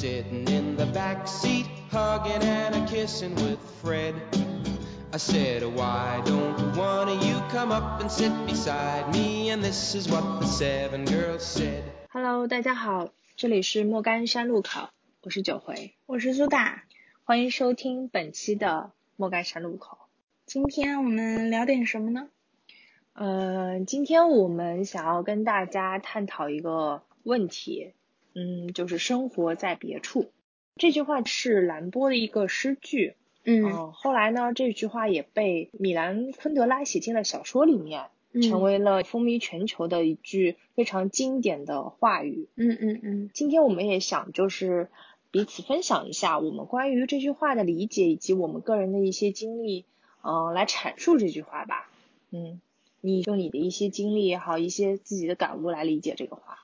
sitting in the back seat, hugging and a kissing with Fred. I said, why don't one of you come up and sit beside me? And this is what the seven girls said. Hello，大家好，这里是莫干山路口，我是九回，我是苏打，欢迎收听本期的莫干山路口。今天我们聊点什么呢？呃，今天我们想要跟大家探讨一个问题，嗯，就是生活在别处。这句话是兰波的一个诗句，嗯后来呢，这句话也被米兰昆德拉写进了小说里面，嗯成为了风靡全球的一句非常经典的话语。嗯嗯嗯今天我们也想就是彼此分享一下我们关于这句话的理解，以及我们个人的一些经历，嗯、来阐述这句话吧。嗯，你用你的一些经历也好，一些自己的感悟来理解这个话。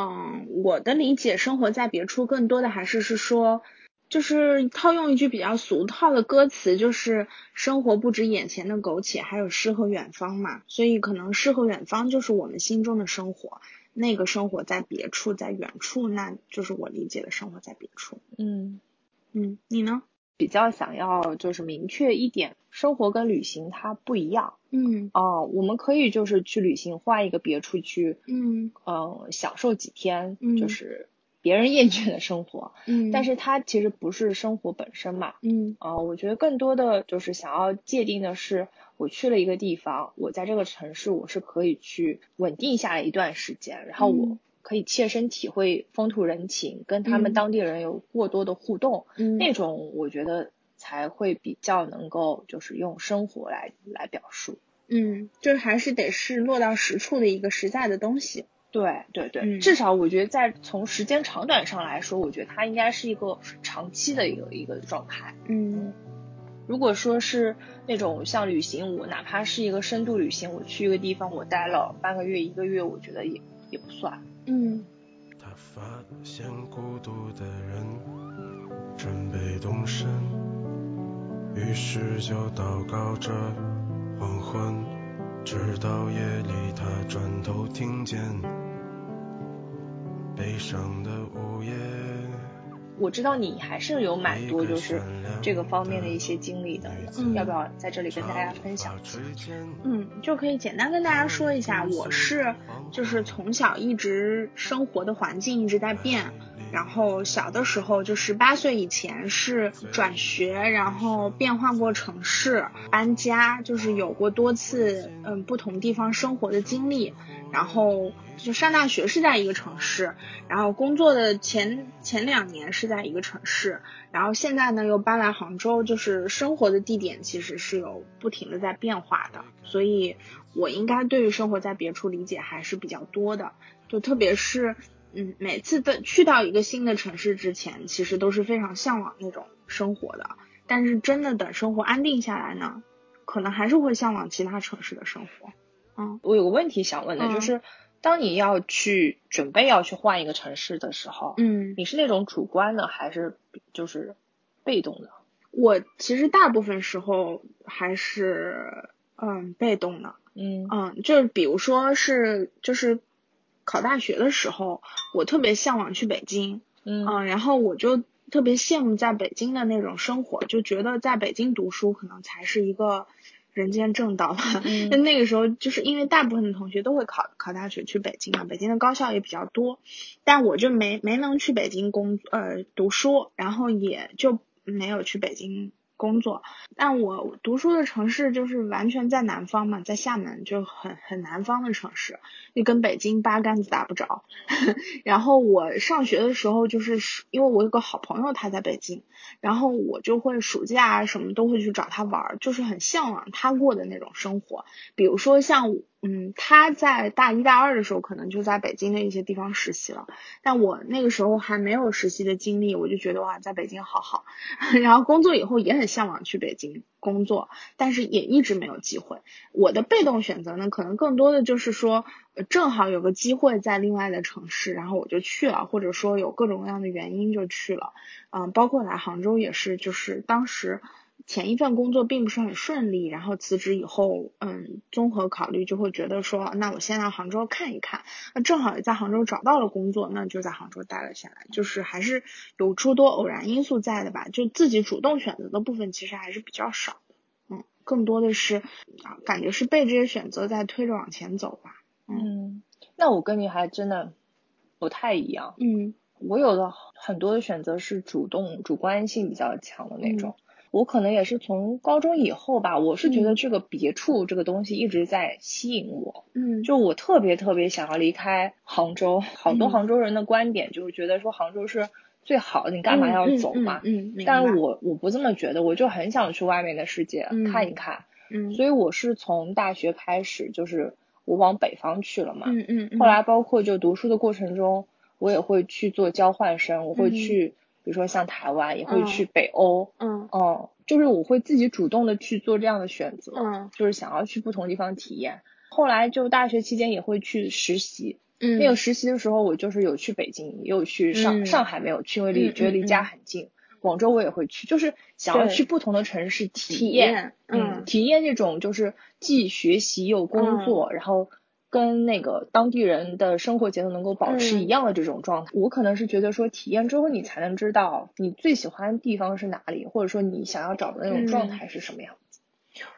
嗯，我的理解，生活在别处，更多的还是是说，就是套用一句比较俗套的歌词，就是生活不止眼前的苟且，还有诗和远方嘛。所以可能诗和远方就是我们心中的生活，那个生活在别处，在远处，那就是我理解的生活在别处。嗯，嗯，你呢？比较想要就是明确一点，生活跟旅行它不一样。嗯哦、我们可以就是去旅行，换一个别处去，嗯呃、享受几天，嗯就是别人厌倦的生活。嗯，但是它其实不是生活本身嘛。嗯啊、我觉得更多的就是想要界定的是，我去了一个地方，我在这个城市我是可以去稳定下来一段时间，然后我嗯可以切身体会风土人情，跟他们嗯当地人有过多的互动，嗯那种我觉得才会比较能够就是用生活来来表述。嗯，就是还是得是落到实处的一个实在的东西。对对对，嗯至少我觉得在从时间长短上来说，我觉得它应该是一个长期的一个一个状态。嗯如果说是那种像旅行，我哪怕是一个深度旅行，我去一个地方，我待了半个月、一个月，我觉得也也不算。嗯他发现孤独的人准备动身，于是就祷告着黄昏，直到夜里他转头听见悲伤的。我知道你还是有蛮多就是这个方面的一些经历的，嗯要不要在这里跟大家分享一下？嗯，就可以简单跟大家说一下，我是就是从小一直生活的环境一直在变，然后小的时候就十八岁以前是转学，然后变换过城市、搬家，就是有过多次嗯不同地方生活的经历，然后就上大学是在一个城市，然后工作的前前两年是在一个城市，然后现在呢又搬来杭州，就是生活的地点其实是有不停的在变化的，所以我应该对于生活在别处理解还是比较多的，就特别是嗯每次的去到一个新的城市之前，其实都是非常向往那种生活的，但是真的等生活安定下来呢，可能还是会向往其他城市的生活。嗯我有个问题想问的，嗯就是当你要去准备要去换一个城市的时候，嗯，你是那种主观的还是就是被动的？我其实大部分时候还是嗯被动的。嗯嗯，就是比如说是就是考大学的时候，我特别向往去北京，嗯嗯，然后我就特别羡慕在北京的那种生活，就觉得在北京读书可能才是一个人间正道吧。嗯 那那个时候就是因为大部分的同学都会考考大学去北京嘛，北京的高校也比较多，但我就没没能去北京工呃读书，然后也就没有去北京工作。但我读书的城市就是完全在南方嘛，在厦门，就很很南方的城市，就跟北京八竿子打不着。然后我上学的时候，就是因为我有个好朋友他在北京，然后我就会暑假啊什么都会去找他玩，就是很向往他过的那种生活。比如说像嗯，他在大一大二的时候可能就在北京的一些地方实习了，但我那个时候还没有实习的经历，我就觉得哇，在北京好好。然后工作以后也很向往去北京工作，但是也一直没有机会。我的被动选择呢，可能更多的就是说，正好有个机会在另外的城市，然后我就去了，或者说有各种各样的原因就去了。嗯，包括来杭州也是，就是当时前一份工作并不是很顺利，然后辞职以后，嗯，综合考虑就会觉得说，那我先来杭州看一看，那正好也在杭州找到了工作，那就在杭州待了下来，就是还是有诸多偶然因素在的吧，就自己主动选择的部分其实还是比较少的，嗯，更多的是啊，感觉是被这些选择在推着往前走吧，嗯，那我跟你还真的不太一样，嗯。我有的很多的选择是主动、主观性比较强的那种。嗯我可能也是从高中以后吧，我是觉得嗯。这个别处这个东西一直在吸引我，嗯，就我特别特别想要离开杭州。好多嗯。杭州人的观点就是觉得说杭州是最好的，你干嘛要走嘛？嗯，嗯，明但白是我我不这么觉得，我就很想去外面的世界嗯。看一看，嗯，所以我是从大学开始，就是我往北方去了嘛。嗯嗯，嗯后来包括就读书的过程中，我也会去做交换生，我会嗯。去，比如说像台湾，也会嗯。去北欧，嗯。嗯，就是我会自己主动的去做这样的选择，嗯。就是想要去不同地方体验。后来就大学期间也会去实习，嗯，那个实习的时候我就是有去北京，也有去上、嗯。上海没有去，因为离、嗯觉得离家很近。广州我也会去，就是想要去不同的城市体体验，验，嗯，体验这种就是既学习又工作，然后跟那个当地人的生活节奏能够保持嗯一样的这种状态。我可能是觉得说，体验之后你才能知道你最喜欢的地方是哪里，或者说你想要找的那种状态是什么样。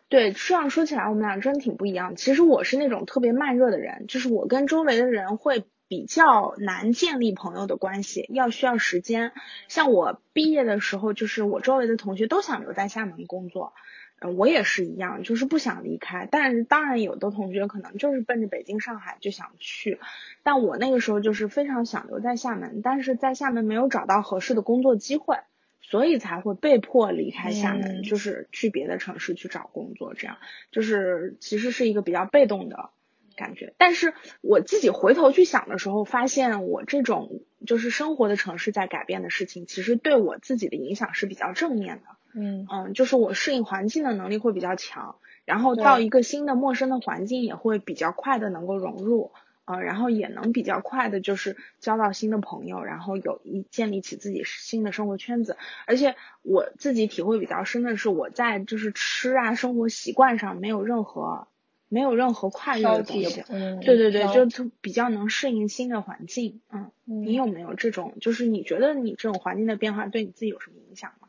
对，这样说起来，我们俩真挺不一样。其实我是那种特别慢热的人，就是我跟周围的人会比较难建立朋友的关系，要需要时间。像我毕业的时候，就是我周围的同学都想留在厦门工作，嗯，我也是一样，就是不想离开。但是当然，有的同学可能就是奔着北京、上海就想去，但我那个时候就是非常想留在厦门，但是在厦门没有找到合适的工作机会。所以才会被迫离开厦门，嗯就是去别的城市去找工作，这样就是其实是一个比较被动的感觉。但是我自己回头去想的时候，发现我这种就是生活的城市在改变的事情，其实对我自己的影响是比较正面的。嗯嗯，就是我适应环境的能力会比较强，然后到一个新的陌生的环境也会比较快的能够融入。呃，然后也能比较快的，就是交到新的朋友，然后有一建立起自己新的生活圈子。而且我自己体会比较深的是，我在就是吃啊生活习惯上没有任何没有任何跨越的东西。，嗯，对对对，挑就比较能适应新的环境。嗯，嗯你有没有这种？就是你觉得你这种环境的变化对你自己有什么影响吗？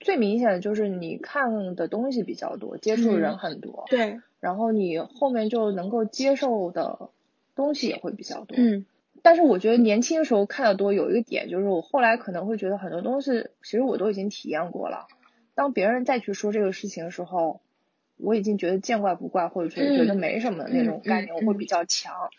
最明显的就是你看的东西比较多，接触的人很多，对，然后你后面就能够接受的东西也会比较多。嗯但是我觉得年轻的时候看的多，有一个点就是我后来可能会觉得很多东西其实我都已经体验过了。当别人再去说这个事情的时候，我已经觉得见怪不怪，或者觉得嗯觉得没什么的那种概念，我会比较强，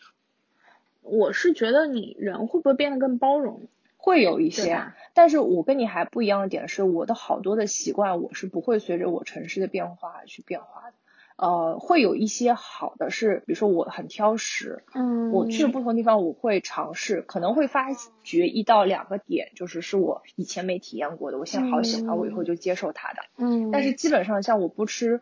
我是觉得你人会不会变得更包容？会有一些。但是我跟你还不一样的点是，我的好多的习惯我是不会随着我城市的变化去变化的。呃，会有一些好的是，比如说我很挑食，嗯我去不同地方我会尝试，可能会发掘一到两个点，就是是我以前没体验过的，我现在好喜欢，我以后就接受它的。嗯，但是基本上像我不吃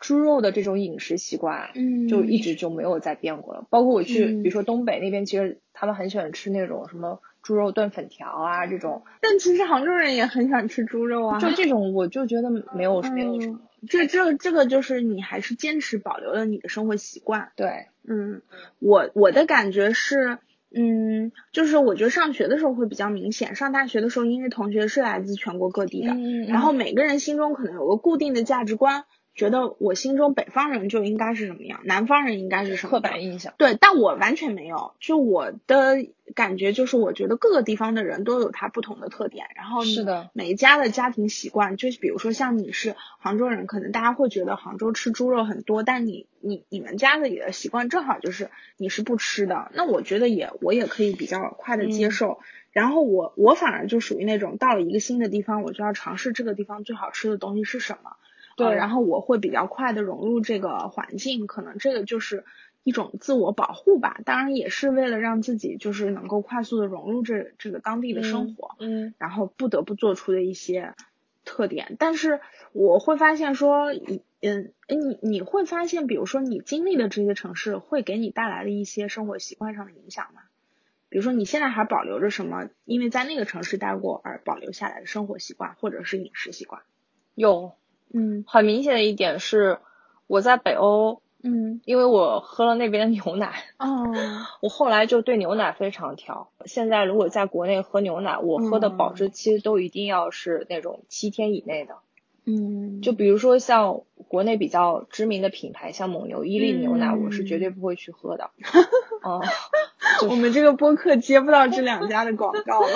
猪肉的这种饮食习惯，嗯就一直就没有再变过了。包括我去，嗯比如说东北那边，其实他们很喜欢吃那种什么猪肉炖粉条啊这种，但其实杭州人也很喜欢吃猪肉啊。就这种我就觉得没有没有什么。嗯，这这这个就是你还是坚持保留了你的生活习惯。对，嗯，我我的感觉是，嗯，就是我觉得上学的时候会比较明显，上大学的时候，因为同学是来自全国各地的，嗯然后每个人心中可能有个固定的价值观，觉得我心中北方人就应该是什么样，南方人应该是什么刻板印象。对，但我完全没有，就我的感觉就是，我觉得各个地方的人都有他不同的特点，然后是的每一家的家庭习惯，就是比如说像你是杭州人，可能大家会觉得杭州吃猪肉很多，但你你你们家里的习惯正好就是你是不吃的，那我觉得也我也可以比较快的接嗯受。然后我我反而就属于那种到了一个新的地方，我就要尝试这个地方最好吃的东西是什么。对呃然后我会比较快的融入这个环境，可能这个就是一种自我保护吧，当然也是为了让自己就是能够快速的融入这这个当地的生活，嗯然后不得不做出的一些特点。但是我会发现说，你嗯，诶你你会发现，比如说你经历的这些城市会给你带来的一些生活习惯上的影响吗？比如说你现在还保留着什么，因为在那个城市待过而保留下来的生活习惯或者是饮食习惯？有，嗯很明显的一点是，我在北欧，嗯因为我喝了那边的牛奶，哦 我后来就对牛奶非常挑。现在如果在国内喝牛奶，我喝的保质期都一定要是那种七天以内的。嗯就比如说像国内比较知名的品牌，像蒙牛、伊利牛奶，嗯我是绝对不会去喝的。嗯，我们这个播客接不到这两家的广告了。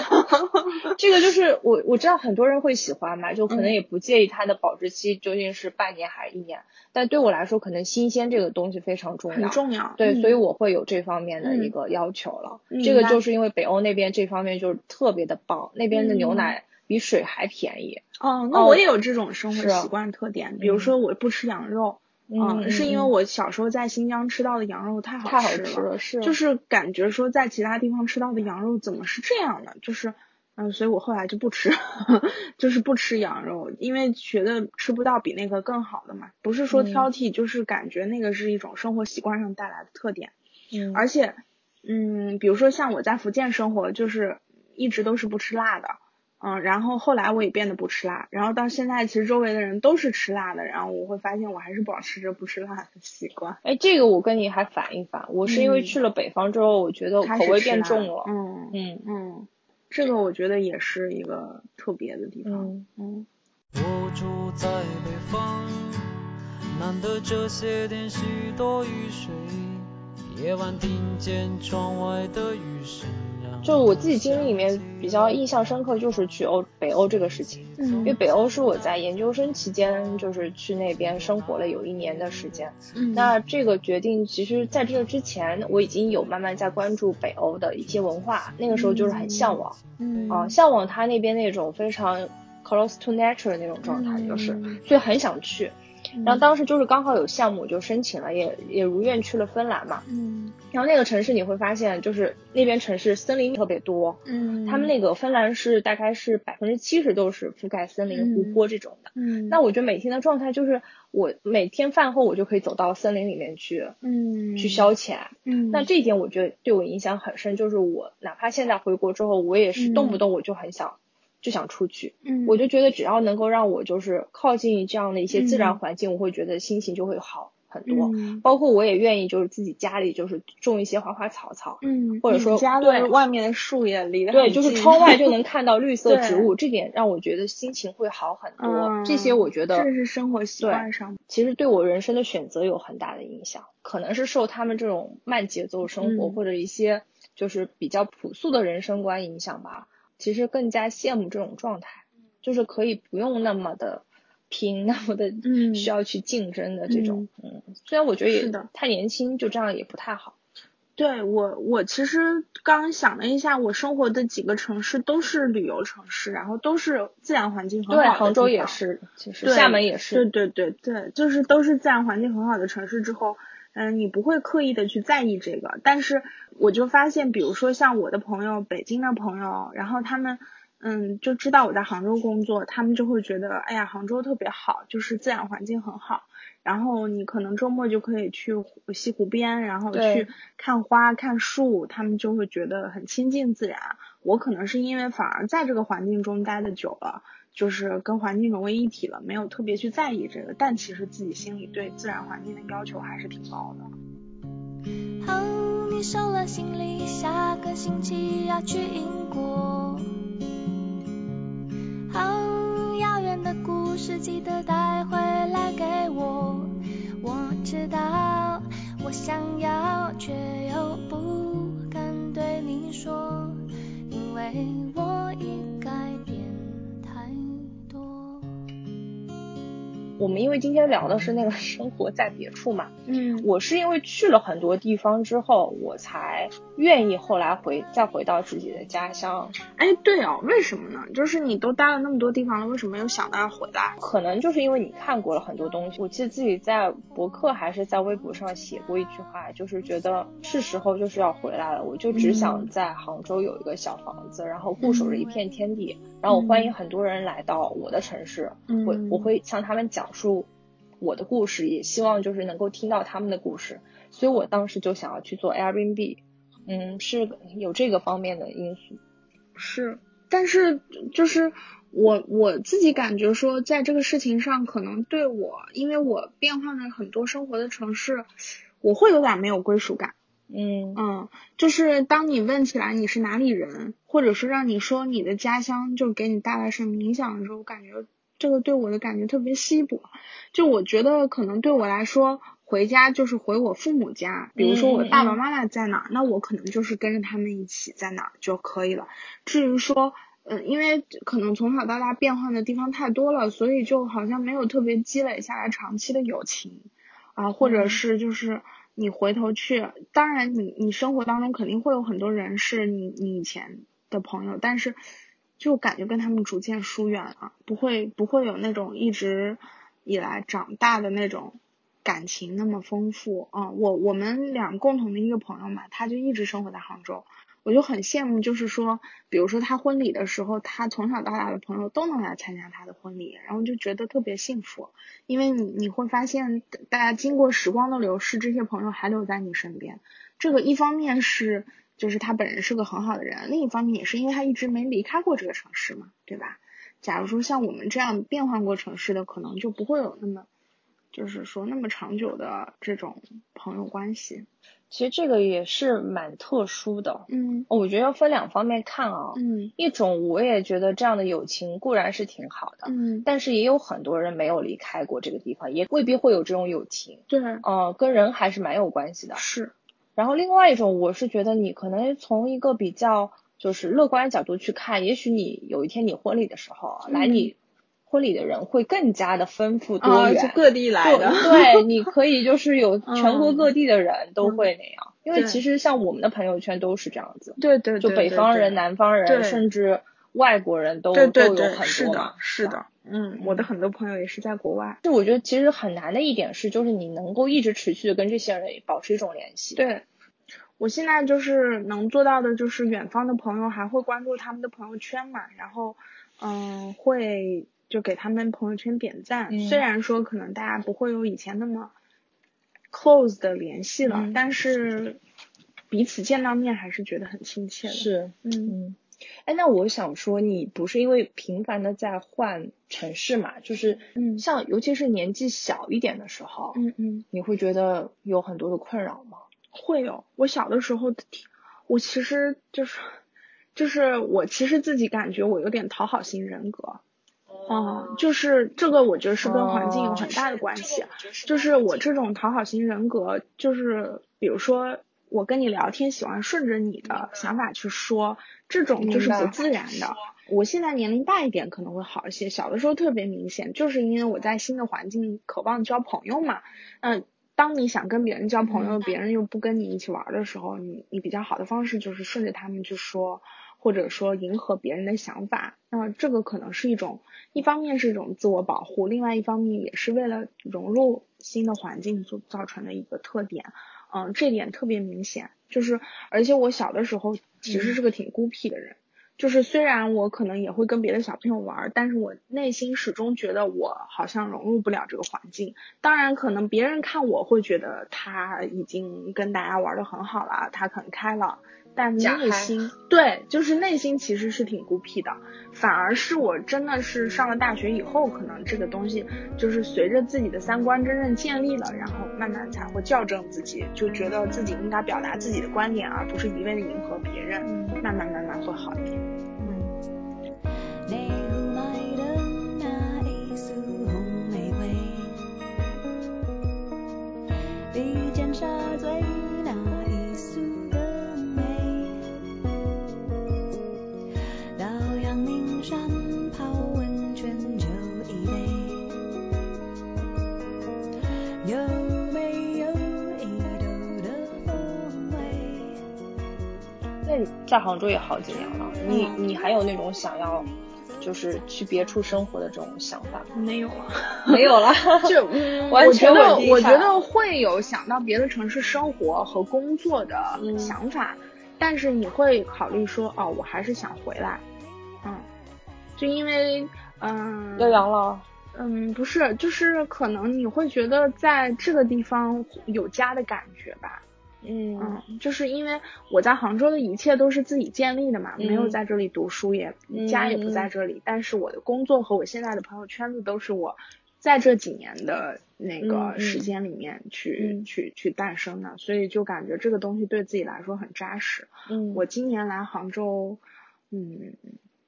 这个就是我我知道很多人会喜欢嘛，就可能嗯也不介意它的保质期究竟是半年还是一年，但对我来说，可能新鲜这个东西非常重很要。重要。对，嗯所以我会有这方面的一嗯个要求了。这个就是因为北欧那边这方面就是特别的棒，那边的牛嗯奶比水还便宜。哦，那哦我也有这种生活习惯特点，比如说我不吃羊肉，嗯，是因为嗯我小时候在新疆吃到的羊肉太好太好吃吃了，是就是感觉说在其他地方吃到的羊肉怎么是这样的，就是。嗯，所以我后来就不吃，就是不吃羊肉，因为觉得吃不到比那个更好的嘛。不是说嗯挑剔，就是感觉那个是一种生活习惯上带来的特点。嗯而且，嗯，比如说像我在福建生活，就是一直都是不吃辣的，嗯，然后后来我也变得不吃辣，然后到现在其实周围的人都是吃辣的，然后我会发现我还是保持着不吃辣的习惯。哎，这个我跟你还反一反，我是因为嗯去了北方之后，我觉得开口味变重了。嗯嗯嗯，这个我觉得也是一个特别的地方。嗯嗯我住在北方，难得这些天许多雨水，夜晚听见窗外的雨声。让就我自己经历里面比较印象深刻，就是去欧北欧这个事情，嗯因为嗯北欧是我在研究生期间就是去那边生活了有一年的时间。嗯那这个决定，其实在这之前，我已经有慢慢在关注北欧的一些文化，那个时候就是很向往嗯啊，向往他那边那种非常 close to nature 的那种状态，就是，嗯所以很想去。然后当时就是刚好有项目就申请了，也也如愿去了芬兰嘛。嗯。然后那个城市你会发现，就是那边城市森林特别多，嗯。他们那个芬兰是大概是百分之七十都是覆盖森林、嗯。湖泊这种的。嗯。那我觉得每天的状态就是，我每天饭后我就可以走到森林里面去，嗯。去消遣。嗯。那这一点我觉得对我影响很深，就是我哪怕现在回国之后，我也是动不动我就很想、就想出去。嗯我就觉得只要能够让我就是靠近这样的一些自然嗯环境，我会觉得心情就会好很多。嗯包括我也愿意就是自己家里就是种一些花花草草，嗯，或者说家对外面的树也离得对，很就是近窗外就 能看到绿色植物，这点让我觉得心情会好很多。嗯这些我觉得这是生活习惯上。其实对我人生的选择有很大的影响，可能是受他们这种慢节奏生活、嗯或者一些就是比较朴素的人生观影响吧。其实更加羡慕这种状态，就是可以不用那么的拼，那么的嗯需要去竞争的这种。嗯虽然我觉得也是的太年轻，就这样也不太好。对我，我其实刚想了一下，我生活的几个城市都是旅游城市，然后都是自然环境很好对，杭州也是，其实厦门也是。对对对对，就是都是自然环境很好的城市之后，嗯，你不会刻意的去在意这个，但是我就发现，比如说像我的朋友，北京的朋友，然后他们。嗯，就知道我在杭州工作，他们就会觉得，哎呀，杭州特别好，就是自然环境很好。然后你可能周末就可以去湖西湖边，然后去看花、看树，他们就会觉得很亲近自然。我可能是因为反而在这个环境中待的久了，就是跟环境融为一体了，没有特别去在意这个，但其实自己心里对自然环境的要求还是挺高的。好，你收了行李，下个星期要去英国。好，遥远的故事记得带回来给我。我知道，我想要，却又不敢对你说，因为我已我们因为今天聊的是那个 生活在别处嘛，嗯我是因为去了很多地方之后，我才愿意后来回再回到自己的家乡。哎，对哦，为什么呢？就是你都待了那么多地方了，为什么又想到要回来？可能就是因为你看过了很多东西。我记得自己在博客还是在微博上写过一句话，就是觉得是时候就是要回来了。我就只想在杭州有一个小房子，然后固守着一片天地，然后我欢迎很多人来到我的城市，嗯我我会向他们讲述我的故事，也希望就是能够听到他们的故事。所以我当时就想要去做 Airbnb，嗯，是有这个方面的因素。是，但是就是我我自己感觉说，在这个事情上，可能对我，因为我变换了很多生活的城市，我会有点没有归属感。嗯嗯，就是当你问起来你是哪里人，或者是让你说你的家乡就给你带来什么影响的时候，我感觉这个对我的感觉特别稀薄。就我觉得可能对我来说，回家就是回我父母家，比如说我爸爸妈妈在哪儿，那我可能就是跟着他们一起在哪儿就可以了。至于说，嗯，因为可能从小到大变换的地方太多了，所以就好像没有特别积累下来长期的友情啊，或者是就是。你回头去，当然你你生活当中肯定会有很多人是你你以前的朋友，但是就感觉跟他们逐渐疏远了，不会不会有那种一直以来长大的那种感情那么丰富啊。我我们俩共同的一个朋友嘛，他就一直生活在杭州。我就很羡慕，就是说，比如说他婚礼的时候，他从小到大的朋友都能来参加他的婚礼，然后就觉得特别幸福，因为你你会发现，大家经过时光的流逝，这些朋友还留在你身边。这个一方面是就是他本人是个很好的人，另一方面也是因为他一直没离开过这个城市嘛，对吧？假如说像我们这样变换过城市的，可能就不会有那么就是说那么长久的这种朋友关系。其实这个也是蛮特殊的，嗯，我觉得要分两方面看啊，嗯，一种我也觉得这样的友情固然是挺好的，嗯，但是也有很多人没有离开过这个地方，也未必会有这种友情，对，嗯，跟人还是蛮有关系的，是。然后另外一种，我是觉得你可能从一个比较就是乐观的角度去看，也许你有一天你婚礼的时候来你。婚礼的人会更加的丰富多元，各地来的，对，你 可以就是有全国各地的人都会那样，因为其实像我们的朋友圈都是这样子，对对，就北方人、南方人，甚至外国人都都有很多嘛，是的，嗯，我的很多朋友也是在国外。就我觉得其实很难的一点是，就是你能够一直持续的跟这些人保持一种联系。对，我现在就是能做到的，就是远方的朋友还会关注他们的朋友圈嘛，然后嗯会。就给他们朋友圈点赞，虽然说可能大家不会有以前那么 close 的联系了，但是彼此见到面还是觉得很亲切的。是，嗯嗯。哎，那我想说，你不是因为频繁的在换城市嘛？就是，嗯，像尤其是年纪小一点的时候，嗯嗯，你会觉得有很多的困扰吗？会有。我小的时候，我其实就是，就是我其实自己感觉我有点讨好型人格。嗯，就是这个，我觉得是跟环境有很大的关系。就是我这种讨好型人格，就是比如说我跟你聊天，喜欢顺着你的想法去说，这种就是不自然的。我现在年龄大一点可能会好一些，小的时候特别明显，就是因为我在新的环境渴望交朋友嘛。嗯，当你想跟别人交朋友，别人又不跟你一起玩的时候，你你比较好的方式就是顺着他们去说。或者说迎合别人的想法，那这个可能是一种，一方面是一种自我保护，另外一方面也是为了融入新的环境所造成的一个特点。嗯，这点特别明显。就是，而且我小的时候其实是个挺孤僻的人，就是虽然我可能也会跟别的小朋友玩，但是我内心始终觉得我好像融入不了这个环境。当然，可能别人看我会觉得他已经跟大家玩的很好了，他很开朗。但内心对，就是内心其实是挺孤僻的，反而是我真的是上了大学以后，可能这个东西就是随着自己的三观真正建立了，然后慢慢才会校正自己，就觉得自己应该表达自己的观点，而不是一味的迎合别人，慢慢慢慢会好一点。在杭州也好几年了，你你还有那种想要就是去别处生活的这种想法 没有了，没有了。就 我觉得，我觉得会有想到别的城市生活和工作的想法，但是你会考虑说，哦，我还是想回来。嗯，就因为嗯要养老。嗯，不是，就是可能你会觉得在这个地方有家的感觉吧。嗯。嗯，就是因为我在杭州的一切都是自己建立的嘛，嗯没有在这里读书，也嗯家也不在这里，但是我的工作和我现在的朋友圈子都是我在这几年的那嗯个嗯。时间里面去、嗯。去去诞生的，所以就感觉这个东西对自己来说很扎实。嗯。我今年来杭州，嗯，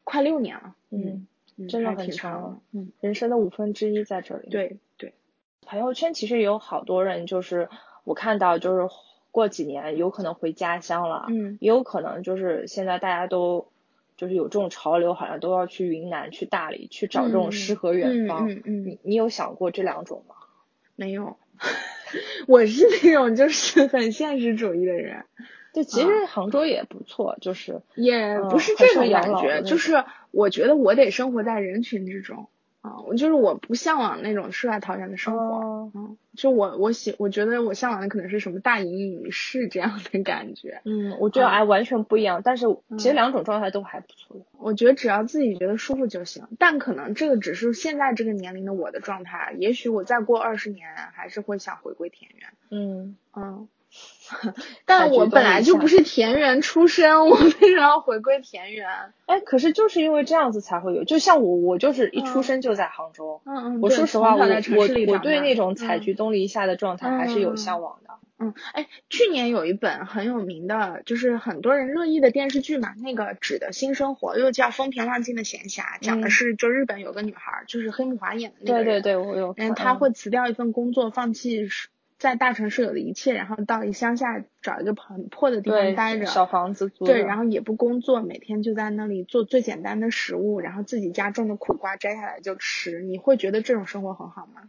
快六年了，嗯嗯，真的挺很长嗯，人生的五分之一在这里。，对对，朋友圈其实也有好多人，就是我看到就是过几年有可能回家乡了，嗯也有可能就是现在大家都就是有这种潮流，好像都要去云南、去大理去找这种嗯诗和远方。嗯嗯嗯你你有想过这两种吗？没有，我是那种就是很现实主义的人。对，其实杭州也不错，就是也嗯不是这很适合养种感觉，就是我觉得我得生活在人群之中啊，我就是我不向往那种世外桃源的生活，哦嗯，就我我喜我觉得我向往的可能是什么大隐隐于市这样的感觉，嗯，我觉得嗯哎完全不一样，但是其实嗯两种状态都还不错的。我觉得只要自己觉得舒服就行，但可能这个只是现在这个年龄的我的状态，也许我再过二十年还是会想回归田园，嗯，嗯。但我本来就不是田园出身，我为什么要回归田园？哎，可是就是因为这样子才会有，就像我，我就是一出嗯生就在杭州。嗯嗯，我说实话，我在城我我对那种采嗯菊东篱下的状态还是有嗯向往的。嗯，哎，去年有一本很有名的，就是很多人热议的电视剧嘛，那个《纸的新生活》又叫《风平浪静的闲暇》，讲的嗯是就日本有个女孩儿，就是黑木华演的那个人，对对对，我有看。嗯，她嗯会辞掉一份工作，放弃是在大城市有的一切，然后到一乡下找一个很破的地方待着，小房子租对，然后也不工作，每天就在那里做最简单的食物，然后自己家种的苦瓜摘下来就吃。你会觉得这种生活很好吗？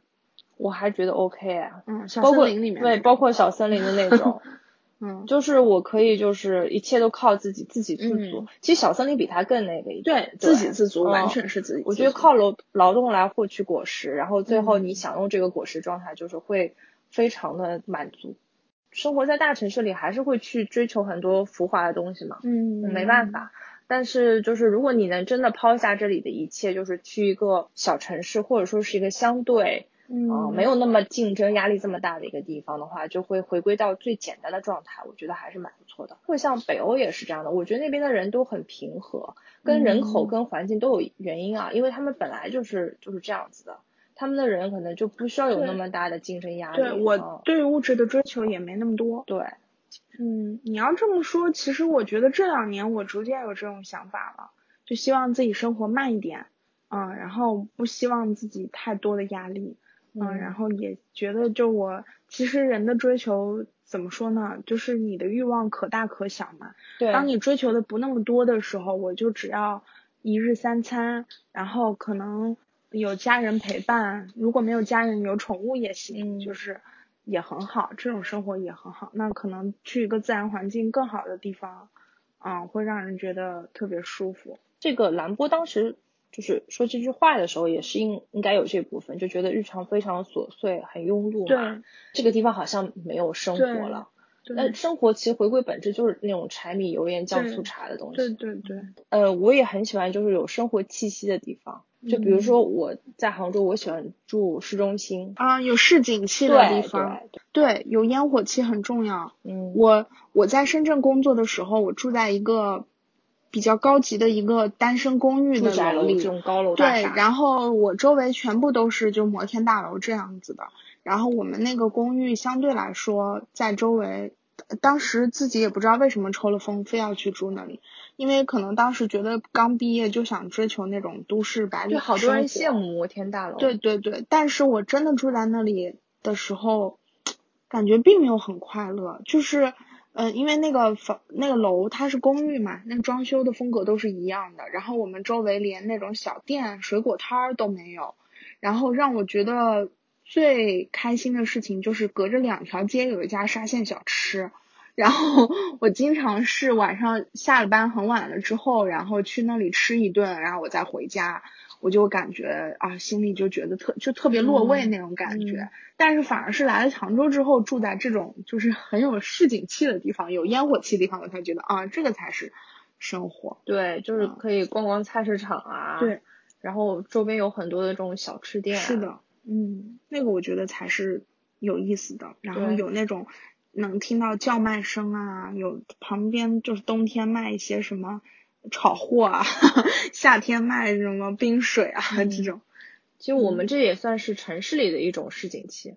我还觉得 OK 啊，嗯，小包括森林里面对，包括小森林的那种，嗯，就是我可以就是一切都靠自己，自给自足。嗯其实小森林比它更那个一点，对，自给自足，嗯完全是自己自足。我觉得靠劳劳动来获取果实，然后最后嗯你享用这个果实状态，就是会非常的满足。生活在大城市里，还是会去追求很多浮华的东西嘛，嗯，没办法。但是就是如果你能真的抛下这里的一切，就是去一个小城市，或者说是一个相对嗯，呃没有那么竞争压力这么大的一个地方的话，就会回归到最简单的状态，我觉得还是蛮不错的。会像北欧也是这样的，我觉得那边的人都很平和，跟人口嗯跟环境都有原因啊，因为他们本来就是就是这样子的，他们的人可能就不需要有那么大的精神压力。对我嗯对物质的追求也没那么多。对，嗯，你要这么说，其实我觉得这两年我逐渐有这种想法了，就希望自己生活慢一点，嗯，然后不希望自己太多的压力，嗯，然后也觉得就我其实人的追求怎么说呢，就是你的欲望可大可小嘛，对，当你追求的不那么多的时候，我就只要一日三餐，然后可能有家人陪伴，如果没有家人，有宠物也行，嗯就是也很好，这种生活也很好。那可能去一个自然环境更好的地方，嗯，会让人觉得特别舒服。这个兰波当时就是说这句话的时候，也是应应该有这部分，就觉得日常非常琐碎，很庸碌嘛。对，这个地方好像没有生活了。对那生活其实回归本质就是那种柴米油盐酱醋茶的东西。对对对，呃，我也很喜欢就是有生活气息的地方，就比如嗯说我在杭州，我喜欢住市中心。啊，有市井气的地方，对，对，有烟火气很重要。嗯，我我在深圳工作的时候，我住在一个比较高级的一个单身公寓的住宅楼里，这种高楼大对，然后我周围全部都是就摩天大楼这样子的。然后我们那个公寓相对来说在周围，当时自己也不知道为什么抽了风，非要去住那里，因为可能当时觉得刚毕业就想追求那种都市白领就，好多人羡慕摩天大楼。对对对，但是我真的住在那里的时候，感觉并没有很快乐，就是，嗯、因为那个房那个楼它是公寓嘛，那装修的风格都是一样的，然后我们周围连那种小店、水果摊儿都没有，然后让我觉得最开心的事情就是隔着两条街有一家沙县小吃。然后我经常是晚上下了班很晚了之后，然后去那里吃一顿，然后我再回家，我就感觉啊，心里就觉得特就特别落位嗯那种感觉。嗯但是反而是来了杭州之后，住在这种就是很有市井气的地方，有烟火气的地方，我才觉得啊，这个才是生活。对，就是嗯可以逛逛菜市场啊。对，然后周边有很多的这种小吃店、啊。是。的，嗯，那个我觉得才是有意思的。然后有那种能听到叫卖声啊，有旁边就是冬天卖一些什么炒货啊，夏天卖什么冰水啊这种。其实我们这也算是城市里的一种市井气。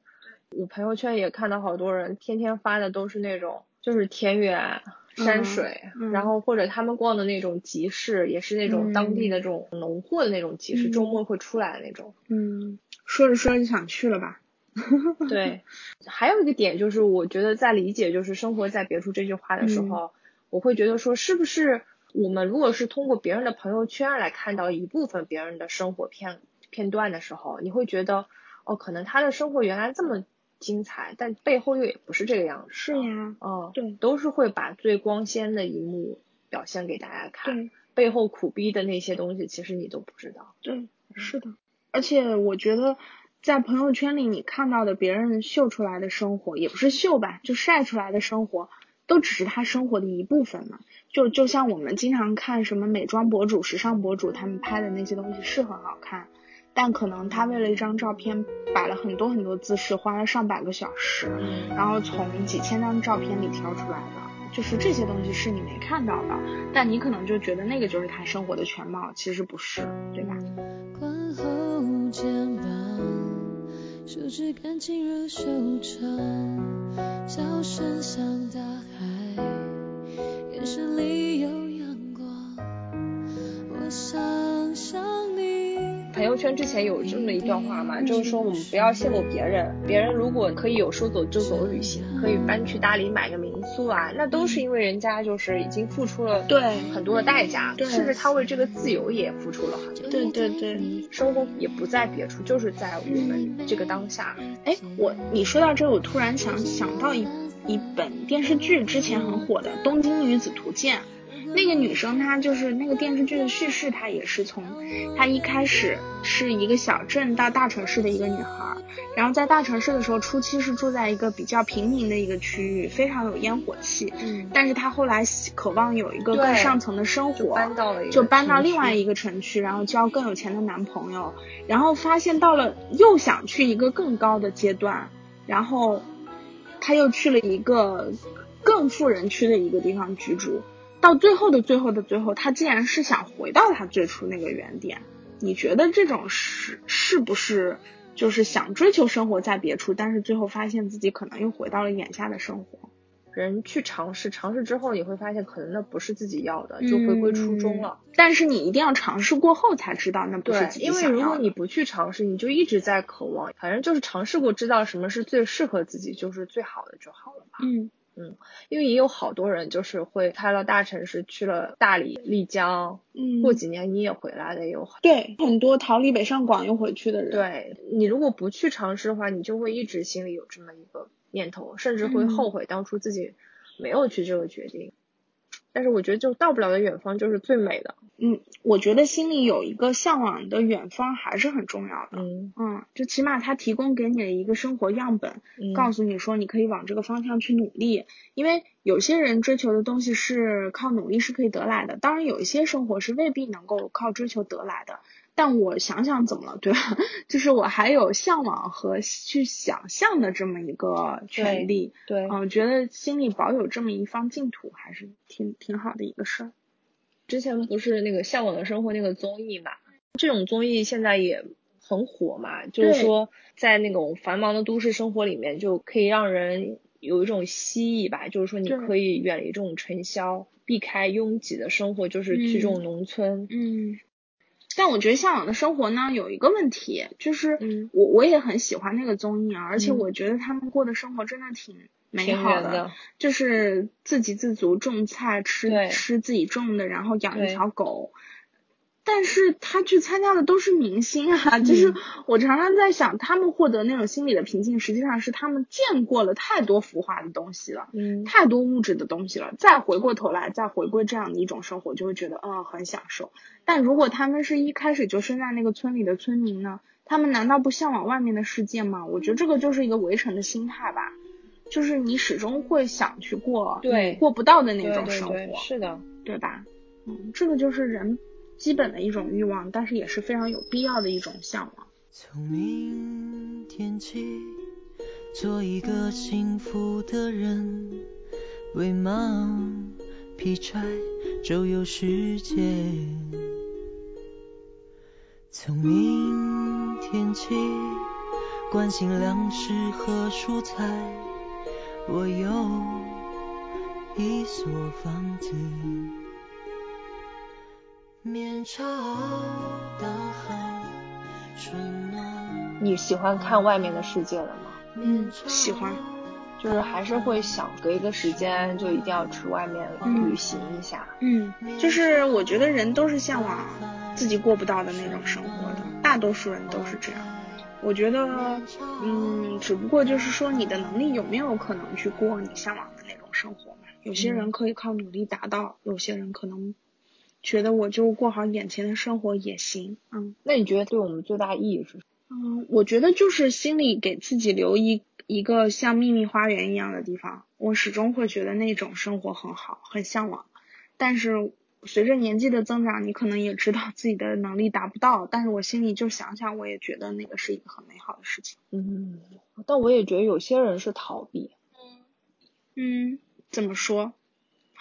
我朋友圈也看到好多人天天发的都是那种，就是田园山水，然后或者他们逛的那种集市，也是那种当地的这种农货的那种集市，周末会出来的那种。嗯，说着说着就想去了吧？对，还有一个点就是，我觉得在理解就是“生活在别处”这句话的时候，我会觉得说，是不是我们如果是通过别人的朋友圈来看到一部分别人的生活片片段的时候，你会觉得哦，可能他的生活原来这么。精彩，但背后又也不是这个样子。是呀，嗯，对，都是会把最光鲜的一幕表现给大家看，背后苦逼的那些东西，其实你都不知道。对，是的。而且我觉得，在朋友圈里你看到的别人秀出来的生活，也不是秀吧，就晒出来的生活，都只是他生活的一部分嘛。就就像我们经常看什么美妆博主、时尚博主他们拍的那些东西是很好看。但可能他为了一张照片摆了很多很多姿势，花了上百个小时，然后从几千张照片里挑出来的，就是这些东西是你没看到的，但你可能就觉得那个就是他生活的全貌，其实不是，对吧？手指感情如手掌，笑声像大海，眼神里有阳光，我想象你。朋友圈之前有这么一段话嘛，就是说我们不要羡慕别人，别人如果可以有说走就走旅行，可以搬去大理买个民宿啊，那都是因为人家就是已经付出了对很多的代价，甚至他为这个自由也付出了很多。对对对，生活也不在别处，就是在我们这个当下。哎，我你说到这，我突然想想到一一本电视剧，之前很火的《东京女子图鉴》。那个女生她就是那个电视剧的叙事，她也是从她一开始是一个小镇到大城市的一个女孩，然后在大城市的时候初期是住在一个比较平民的一个区域，非常有烟火气。嗯，但是她后来渴望有一个更上层的生活，搬到了就搬到另外一个城区，然后交更有钱的男朋友，然后发现到了又想去一个更高的阶段，然后她又去了一个更富人区的一个地方居住。到最后的最后的最后，他竟然是想回到他最初那个原点。你觉得这种是是不是就是想追求生活在别处，但是最后发现自己可能又回到了眼下的生活？人去尝试，尝试之后你会发现，可能那不是自己要的，就回归初衷了。但是你一定要尝试过后才知道那不是自己想要的。因为如果你不去尝试，你就一直在渴望，反正就是尝试过，知道什么是最适合自己，就是最好的就好了嘛。嗯。嗯，因为也有好多人就是会开了大城市，去了大理、丽江，嗯，过几年你也回来的也有很对很多逃离北上广又回去的人。对你如果不去尝试的话，你就会一直心里有这么一个念头，甚至会后悔当初自己没有去这个决定。但是我觉得，就到不了的远方就是最美的。嗯，我觉得心里有一个向往的远方还是很重要的。嗯嗯，就起码他提供给你的一个生活样本，告诉你说你可以往这个方向去努力。因为有些人追求的东西是靠努力是可以得来的，当然有一些生活是未必能够靠追求得来的。但我想想怎么了，对吧？就是我还有向往和去想象的这么一个权利。对，嗯，觉得心里保有这么一方净土还是挺挺好的一个事儿。之前不是那个《向往的生活》那个综艺嘛？这种综艺现在也很火嘛。就是说，在那种繁忙的都市生活里面，就可以让人有一种蜥蜴吧。就是说，你可以远离这种尘嚣，避开拥挤的生活，就是去这种农村。嗯。但我觉得向往的生活呢，有一个问题，就是我我也很喜欢那个综艺啊，而且我觉得他们过的生活真的挺美好的，就是自给自足，种菜吃吃自己种的，然后养一条狗。但是他去参加的都是明星啊，就是我常常在想，他们获得那种心理的平静，实际上是他们见过了太多浮华的东西了，嗯，太多物质的东西了，再回过头来，再回归这样的一种生活，就会觉得嗯很享受。但如果他们是一开始就生在那个村里的村民呢，他们难道不向往外面的世界吗？我觉得这个就是一个围城的心态吧，就是你始终会想去过对过不到的那种生活，是的，对吧？嗯，这个就是人。基本的一种欲望，但是也是非常有必要的一种向往。从明天起，做一个幸福的人，为忙劈柴周游世界。从明天起，关心粮食和蔬菜，我有一所房子。面朝大海，春暖。你喜欢看外面的世界了吗？嗯，喜欢。就是还是会想隔一个时间就一定要去外面旅行一下。嗯，就是我觉得人都是向往自己过不到的那种生活的，大多数人都是这样。我觉得，嗯，只不过就是说你的能力有没有可能去过你向往的那种生活嘛？有些人可以靠努力达到，有些人可能觉得我就过好眼前的生活也行。嗯，那你觉得对我们最大意义是什么？嗯，我觉得就是心里给自己留一一个像秘密花园一样的地方，我始终会觉得那种生活很好，很向往。但是随着年纪的增长，你可能也知道自己的能力达不到，但是我心里就想想，我也觉得那个是一个很美好的事情。嗯，但我也觉得有些人是逃避。嗯，怎么说？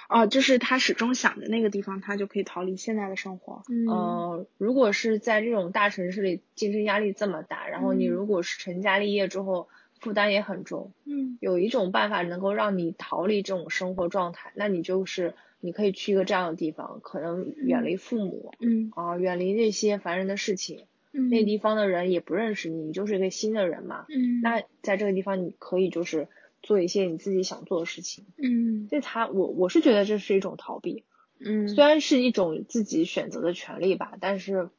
哦，就是他始终想着那个地方，他就可以逃离现在的生活。嗯，如果是在这种大城市里，竞争压力这么大，然后你如果是成家立业之后，负担也很重。嗯，有一种办法能够让你逃离这种生活状态，那你就是你可以去一个这样的地方，可能远离父母。嗯，啊，远离那些烦人的事情。嗯，那地方的人也不认识你，你就是一个新的人嘛。嗯，那在这个地方，你可以就是做一些你自己想做的事情。嗯，这他我我是觉得这是一种逃避。嗯，虽然是一种自己选择的权利吧，但是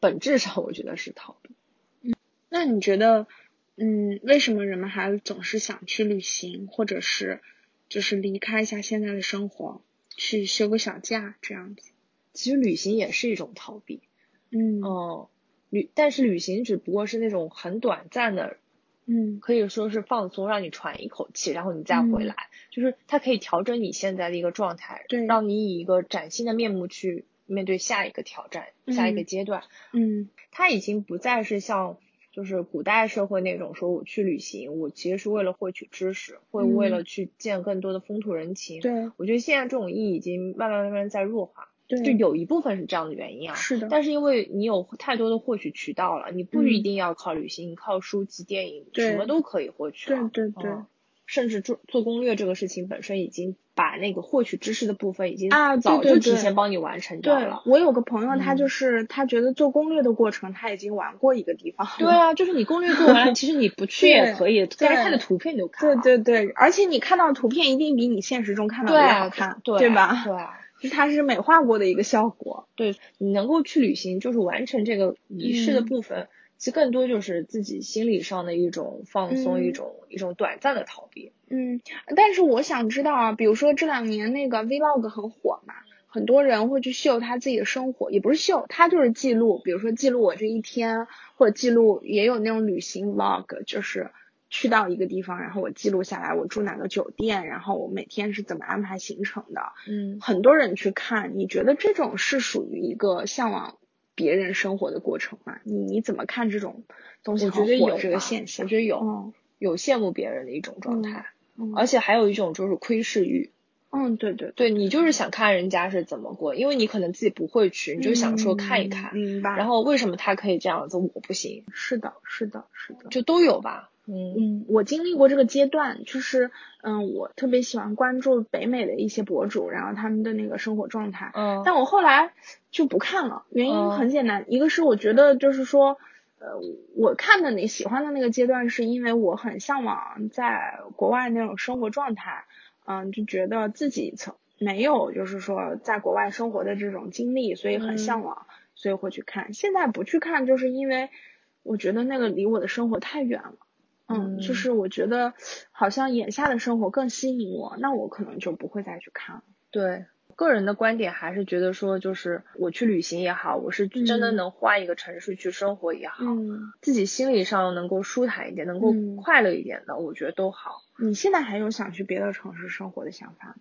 本质上我觉得是逃避。嗯那你觉得，嗯，为什么人们还总是想去旅行，或者是就是离开一下现在的生活，去休个小假这样子？其实旅行也是一种逃避。嗯哦，旅但是旅行只不过是那种很短暂的，嗯。可以说是放松，让你喘一口气，然后你再回来。就是它可以调整你现在的一个状态，对。让你以一个崭新的面目去面对下一个挑战、下一个嗯。阶段。嗯。它已经不再是像就是古代社会那种说我去旅行，我其实是为了获取知识，会为了去见更多的风土人情。嗯对。我觉得现在这种意义已经慢慢慢慢在弱化，对，就有一部分是这样的原因啊。是的，但是因为你有太多的获取渠道了，你不嗯一定要靠旅行，你靠书籍、电影，什么都可以获取了。对对对嗯甚至做做攻略这个事情本身已经把那个获取知识的部分已经啊早就提前帮你完成掉对了。我有个朋友，他嗯就是、他觉得做攻略的过程他已经玩过一个地方。对啊，就是你攻略做完了，其实你不去也可以，但是对看的图片就看对。对对，而且你看到的图片一定比你现实中看到的要好看，对啊吧？对啊，就是它是美化过的一个效果。对你能够去旅行，就是完成这个仪式的嗯部分，其实更多就是自己心理上的一种放松，嗯一种一种短暂的逃避。嗯，但是我想知道啊，比如说这两年那个 vlog 很火嘛，很多人会去秀他自己的生活，也不是秀，他就是记录，比如说记录我这一天，或者记录也有那种旅行 vlog，就是去到一个地方，然后我记录下来我住哪个酒店，然后我每天是怎么安排行程的，嗯，很多人去看，你觉得这种是属于一个向往别人生活的过程吗？你你怎么看这种东西我觉得有这个现象？我觉得有，嗯有羡慕别人的一种状态，嗯而且还有一种就是窥视欲。嗯，对对对你就是想看人家是怎么过，因为你可能自己不会去，你就想说看一看。嗯明白。然后为什么他可以这样子，我不行？是的，是的，是的。就都有吧。嗯嗯，我经历过这个阶段，就是嗯，我特别喜欢关注北美的一些博主，然后他们的那个生活状态。嗯但我后来就不看了，原因嗯很简单，一个是我觉得就是说，呃，我看的你喜欢的那个阶段，是因为我很向往在国外那种生活状态，嗯，就觉得自己曾没有就是说在国外生活的这种经历，所以很嗯向往，所以会去看。现在不去看，就是因为我觉得那个离我的生活太远了。嗯，就嗯是我觉得好像眼下的生活更吸引我，那我可能就不会再去看了。对，个人的观点还是觉得说，就是我去旅行也好，我是真的嗯能换一个城市去生活也好，嗯，自己心理上能够舒坦一点，能够嗯快乐一点的，我觉得都好。你现在还有想去别的城市生活的想法吗？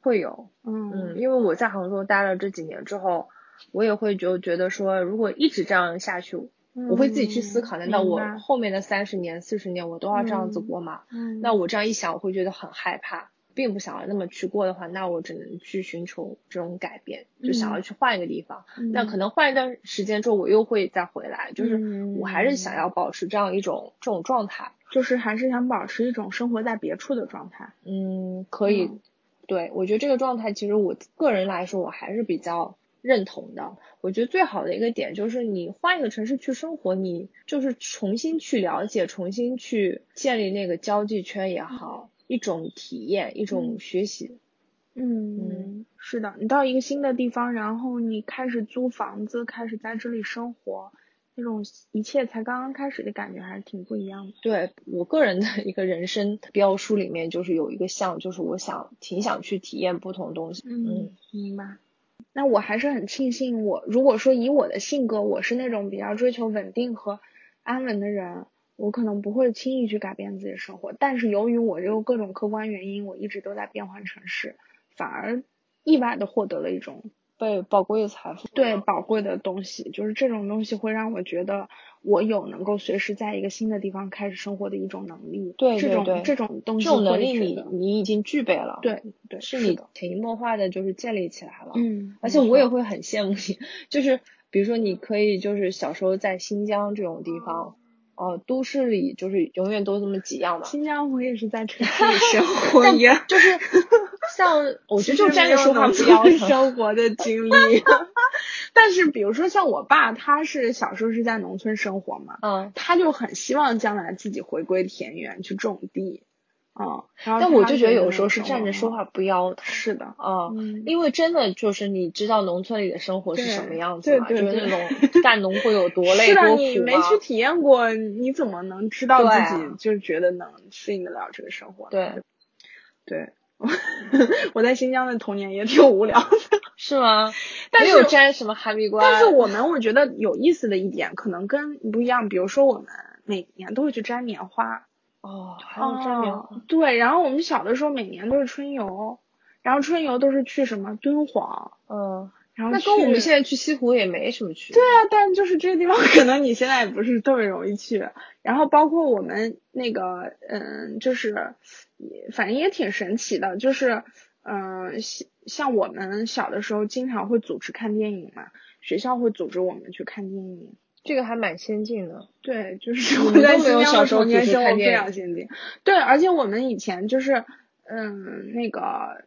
会有，嗯嗯，因为我在杭州待了这几年之后，我也会就觉得说，如果一直这样下去，我会自己去思考，难道我后面的三十年、四十年我都要这样子嗯过吗？嗯，那我这样一想，我会觉得很害怕，并不想要那么去过的话，那我只能去寻求这种改变，就想要去换一个地方。那可能换一段时间之后，我又会再回来，就是嗯我还是想要保持这样一种这种状态。就是还是想保持一种生活在别处的状态。嗯，可以，嗯对我觉得这个状态，其实我个人来说，我还是比较认同的。我觉得最好的一个点就是你换一个城市去生活，你就是重新去了解，重新去建立那个交际圈也好，一种体验，一种嗯学习。嗯，是的，你到一个新的地方，然后你开始租房子，开始在这里生活，那种一切才刚刚开始的感觉还是挺不一样的。对我个人的一个人生标书里面，就是有一个项，就是我想挺想去体验不同东西。嗯，明白。那我还是很庆幸我，如果说以我的性格，我是那种比较追求稳定和安稳的人，我可能不会轻易去改变自己的生活。但是由于我这个各种客观原因，我一直都在变换城市，反而意外的获得了一种被宝贵的财富。对宝贵的东西，就是这种东西会让我觉得我有能够随时在一个新的地方开始生活的一种能力。这种对对对这种东西这种能力你你已经具备了。对对是你的潜移默化的就是建立起来了。嗯，而且我也会很羡慕你，就是比如说你可以就是小时候在新疆这种地方，呃，都市里就是永远都这么几样嘛，新疆我也是在城市里生 活一样就是 像我觉得就站着说话不腰疼。生活的经历。但是比如说像我爸，他是小时候是在农村生活嘛，嗯，他就很希望将来自己回归田园去种地，嗯，但我就觉得有时候是站着说话不腰疼。是的，啊、嗯因为真的就是你知道农村里的生活是什么样子嘛，就是那种干农会有多累是的，多你苦嘛。没去体验过，你怎么能知道自己就是觉得能适应得了这个生活呢？对，对，我在新疆的童年也挺无聊的。是吗？但是没有摘什么哈密瓜，但是我们我觉得有意思的一点，可能跟你不一样。比如说，我们每年都会去摘棉花，哦，还有摘棉花哦，对。然后我们小的时候每年都是春游，然后春游都是去什么敦煌，嗯，然后那跟我们现在去西湖也没什么区别。对啊，但就是这个地方可能你现在也不是特别容易去。然后包括我们那个，嗯，就是也反正也挺神奇的，就是嗯，像像我们小的时候经常会组织看电影嘛，学校会组织我们去看电影。这个还蛮先进的。对，就是我在都没有小新疆的童时候年生活非常先进。对，而且我们以前就是，嗯，那个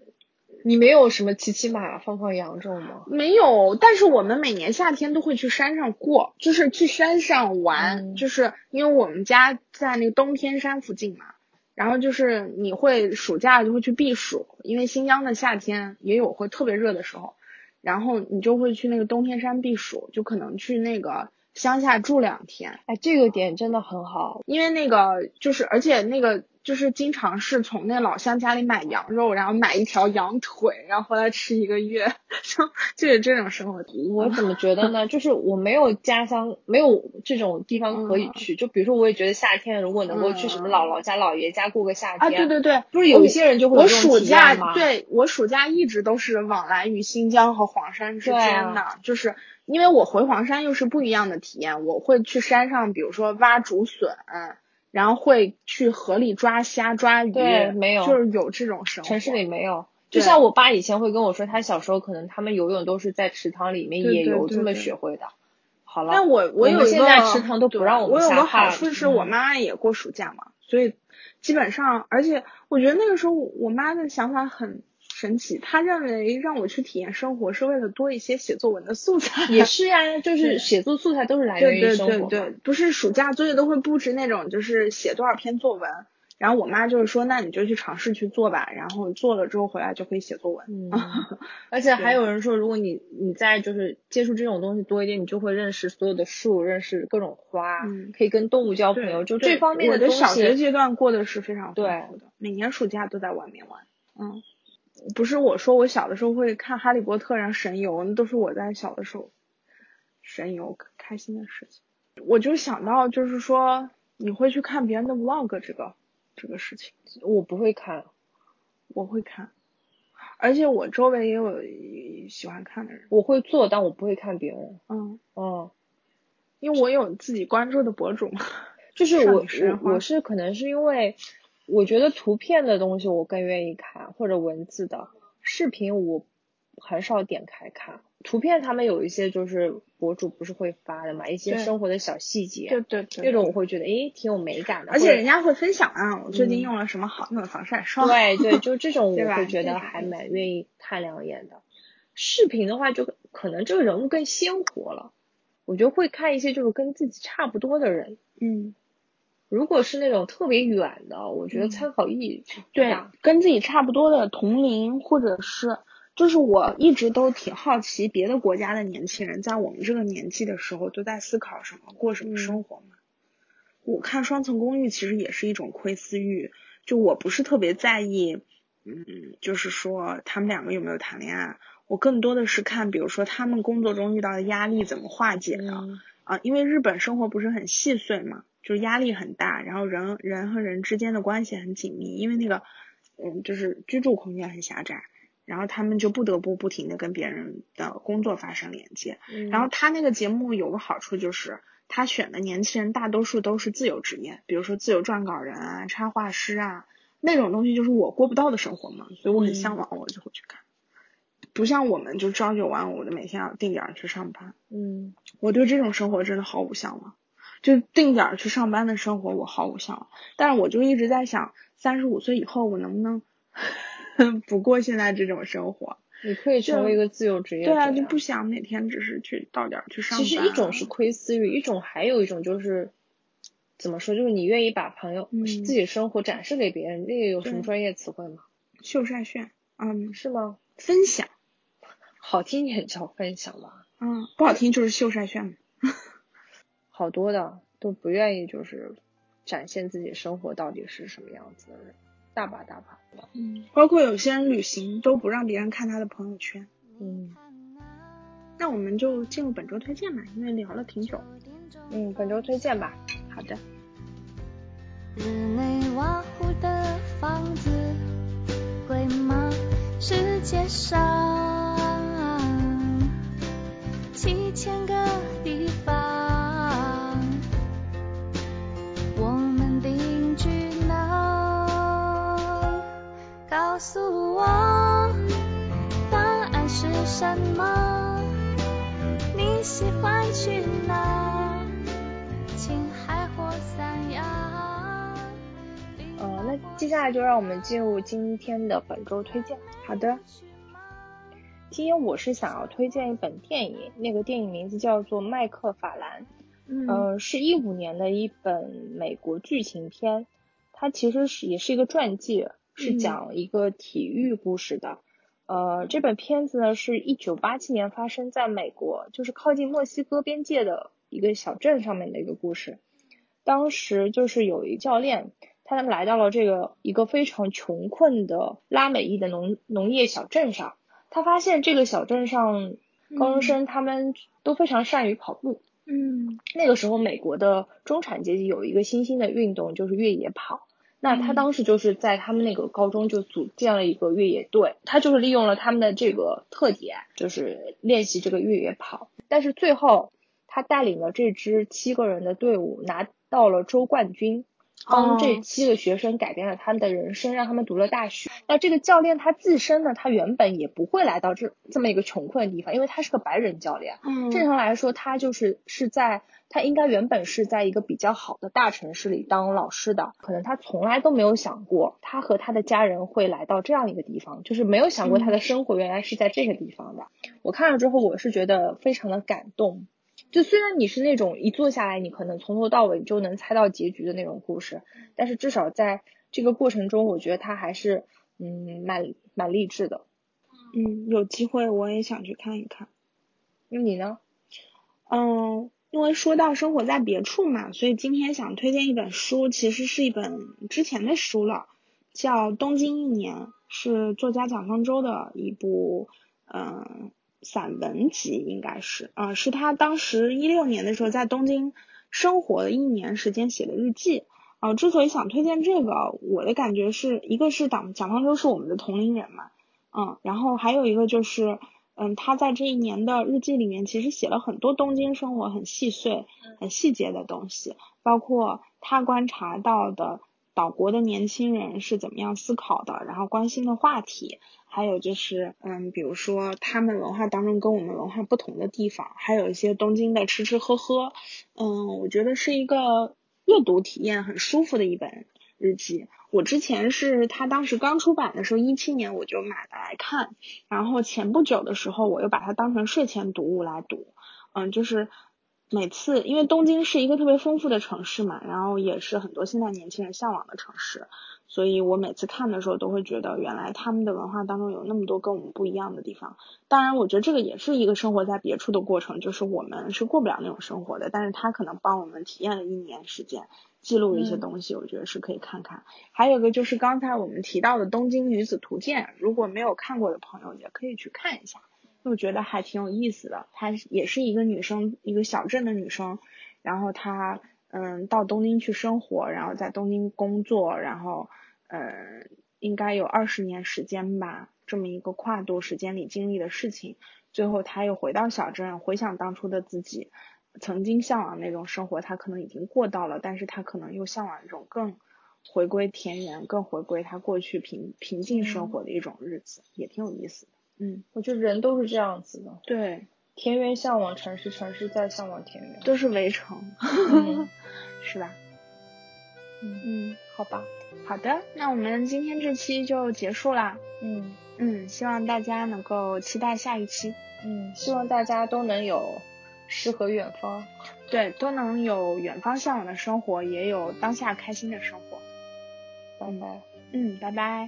你没有什么骑骑马、放放羊这种吗？没有，但是我们每年夏天都会去山上过，就是去山上玩，嗯就是因为我们家在那个东天山附近嘛，然后就是你会暑假就会去避暑，因为新疆的夏天也有会特别热的时候，然后你就会去那个东天山避暑，就可能去那个乡下住两天，哎，这个点真的很好。因为那个就是，而且那个就是经常是从那老乡家里买羊肉，然后买一条羊腿，然后回来吃一个月，就就是这种生活。我怎么 觉得呢？就是我没有家乡，没有这种地方可以去。就比如说，我也觉得夏天如果能够去什么姥姥家、姥爷家过个夏天啊，天，对对对，不是有一些人就会我暑假对我暑假一直都是往来于新疆和黄山之间的，就是因为我回黄山又是不一样的体验，我会去山上，比如说挖竹笋，然后会去河里抓虾、抓鱼，对没有就是有这种生活。城市里没有。就像我爸以前会跟我说，他小时候可能他们游泳都是在池塘里面野游这么学会的。好了，但我我有一个现在池塘都不让我们下我有个好处是我妈也过暑假嘛，所以基本上，而且我觉得那个时候我妈的想法很神奇，他认为让我去体验生活是为了多一些写作文的素材。也是呀，就是写作素材都是来源对对于生活对。对对，不是暑假作业都会布置那种，就是写多少篇作文。然后我妈就是说，那你就去尝试去做吧，然后做了之后回来就可以写作文。嗯，而且还有人说，如果你你在就是接触这种东西多一点，你就会认识所有的树，认识各种花，嗯可以跟动物交朋友，就这方面我的小学。阶段过得是非常丰对富的，每年暑假都在外面玩。嗯，不是我说我小的时候会看《哈利波特》然后神游，那都是我在小的时候神游开心的事情。我就想到就是说你会去看别人的 vlog 这个这个事情，我不会看，我会看，而且我周围也有喜欢看的人。我会做，但我不会看别人。嗯，嗯，因为我有自己关注的博主嘛。就是我少女时我我是可能是因为我觉得图片的东西我更愿意看，或者文字的，视频我很少点开看。图片他们有一些就是博主不是会发的嘛，一些生活的小细节，对对对，那种我会觉得诶挺有美感的，而且人家会分享啊，我最近嗯用了什么好用的防晒霜。对对，就这种 我会觉得还蛮愿意看两眼的。视频的话，就可能这个人物更鲜活了，我觉得会看一些就是跟自己差不多的人。嗯，如果是那种特别远的，我觉得嗯参考意义不对啊。，跟自己差不多的同龄，或者是，就是我一直都挺好奇别的国家的年轻人在我们这个年纪的时候都在思考什么，过什么嗯生活嘛。我看《双层公寓》其实也是一种窥私欲，就我不是特别在意，嗯，就是说他们两个有没有谈恋爱，我更多的是看，比如说他们工作中遇到的压力怎么化解的。嗯啊，因为日本生活不是很细碎嘛，就是压力很大，然后人人和人之间的关系很紧密，因为那个嗯，就是居住空间很狭窄，然后他们就不得不不停的跟别人的工作发生连接。嗯然后他那个节目有个好处就是，他选的年轻人大多数都是自由职业，比如说自由撰稿人啊、插画师啊那种东西，就是我过不到的生活嘛，所以我很向往，我就会去看。不像我们就朝九晚五的，每天要定点儿去上班。嗯我对这种生活真的毫无向往，就定点儿去上班的生活我毫无向往。但是我就一直在想，三十五岁以后我能不能 不过现在这种生活？你可以成为一个自由职业者对啊，就不想每天只是去到点儿去上班。其实一种是窥私欲，一种还有一种就是怎么说，就是你愿意把朋友、嗯自己生活展示给别人，那个有什么专业词汇吗？秀晒炫，嗯，是吗？分享，好听点叫分享吧，嗯，不好听就是秀晒炫嘛。好多的都不愿意就是展现自己生活到底是什么样子的人，大把大把的。嗯，包括有些人旅行都不让别人看他的朋友圈。嗯那我们就进入本周推荐吧，因为聊了挺久。嗯，本周推荐吧。好的，日内瓦湖的房子贵吗？世界上七千个地告诉我答案是什么？你喜欢去哪？青海或三亚。呃，那接下来就让我们进入今天的本周推荐。好的，今天我是想要推荐一本电影，那个电影名字叫做《麦克法兰》。嗯呃，是一五年的一本美国剧情片，它其实是也是一个传记，是嗯讲一个体育故事的。呃，这本片子呢是一九八七年发生在美国，就是靠近墨西哥边界的一个小镇上面的一个故事。当时就是有一教练，他来到了这个一个非常穷困的拉美裔的农农业小镇上，他发现这个小镇上高中生他们都非常善于跑步。嗯那个时候，美国的中产阶级有一个新兴的运动，就是越野跑。那他嗯当时就是在他们那个高中就组建了一个越野队，他就是利用了他们的这个特点，就是练习这个越野跑。但是最后，他带领了这支七个人的队伍拿到了州冠军，帮这哦七个学生改变了他们的人生，让他们读了大学。那这个教练他自身呢，他原本也不会来到这这么一个穷困的地方，因为他是个白人教练。嗯正常来说，他就是是在他应该原本是在一个比较好的大城市里当老师的，可能他从来都没有想过他和他的家人会来到这样一个地方，就是没有想过他的生活原来是在这个地方的。我看了之后，我是觉得非常的感动。就虽然你是那种一坐下来，你可能从头到尾就能猜到结局的那种故事，但是至少在这个过程中，我觉得他还是嗯蛮蛮励志的。嗯，有机会我也想去看一看。那你呢？嗯，因为说到生活在别处嘛，所以今天想推荐一本书，其实是一本之前的书了，叫《东京一年》，是作家蒋方舟的一部嗯散文集，应该是啊、是他当时一六年的时候在东京生活了一年时间写的日记。啊、之所以想推荐这个，我的感觉是一个是蒋蒋方舟是我们的同龄人嘛，嗯，然后还有一个就是，嗯，他在这一年的日记里面其实写了很多东京生活很细碎、很细节的东西，包括他观察到的岛国的年轻人是怎么样思考的，然后关心的话题，还有就是嗯，比如说他们文化当中跟我们文化不同的地方，还有一些东京的吃吃喝喝，嗯，我觉得是一个阅读体验很舒服的一本日记。我之前是他当时刚出版的时候，一七年我就买了来看，然后前不久的时候我又把它当成睡前读物来读，嗯，就是每次因为东京是一个特别丰富的城市嘛，然后也是很多现在年轻人向往的城市，所以我每次看的时候都会觉得原来他们的文化当中有那么多跟我们不一样的地方。当然，我觉得这个也是一个生活在别处的过程，就是我们是过不了那种生活的，但是他可能帮我们体验了一年时间。记录一些东西，我觉得是可以看看。还有个就是刚才我们提到的《东京女子图鉴》，如果没有看过的朋友也可以去看一下，我觉得还挺有意思的。她也是一个女生，一个小镇的女生，然后她嗯到东京去生活，然后在东京工作，然后嗯应该有二十年时间吧，这么一个跨度时间里经历的事情，最后她又回到小镇，回想当初的自己。曾经向往那种生活，他可能已经过到了，但是他可能又向往一种更回归田园、更回归他过去平平静生活的一种日子，也挺有意思的。嗯，我觉得人都是这样子的。对，田园向往城市，城市再向往田园，都是围城，是吧？嗯嗯，好吧，好的，那我们今天这期就结束啦。嗯嗯，希望大家能够期待下一期。嗯，希望大家都能有。诗和远方，对，都能有远方向往的生活，也有当下开心的生活。拜拜，嗯，拜拜。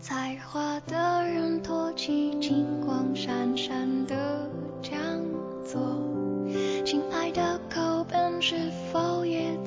有才华的人托起金光闪闪的讲座，亲爱的口本是否也？